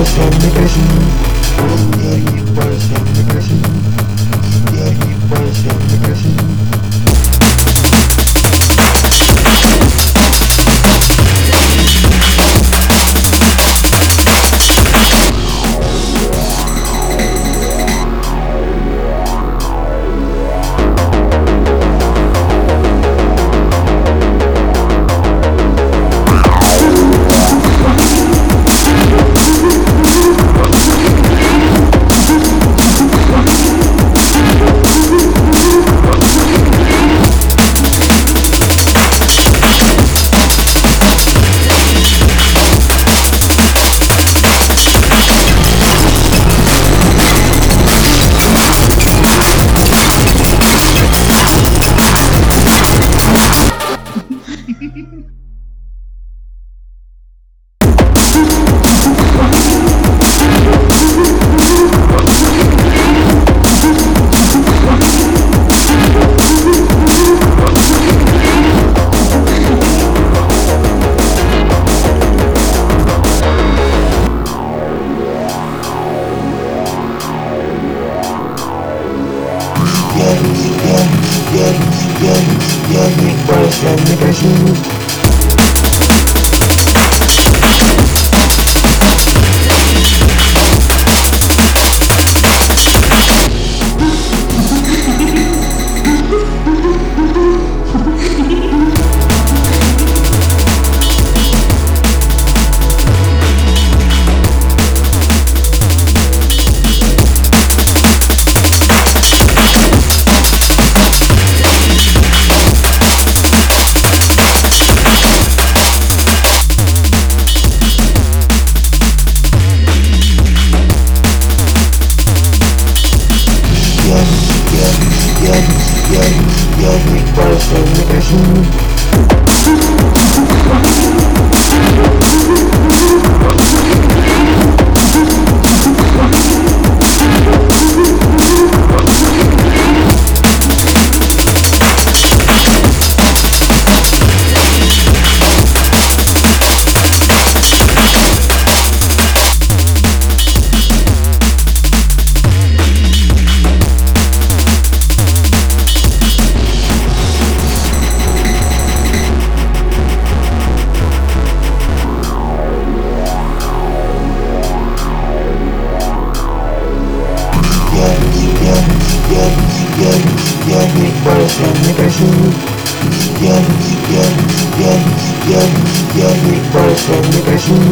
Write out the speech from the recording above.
crescendo, me crescendo Bien, bien, mi corazón, mi corazón. Yeah, yes, yes, we press the не бойся, не Я, я, я, я, я не бойся, не грози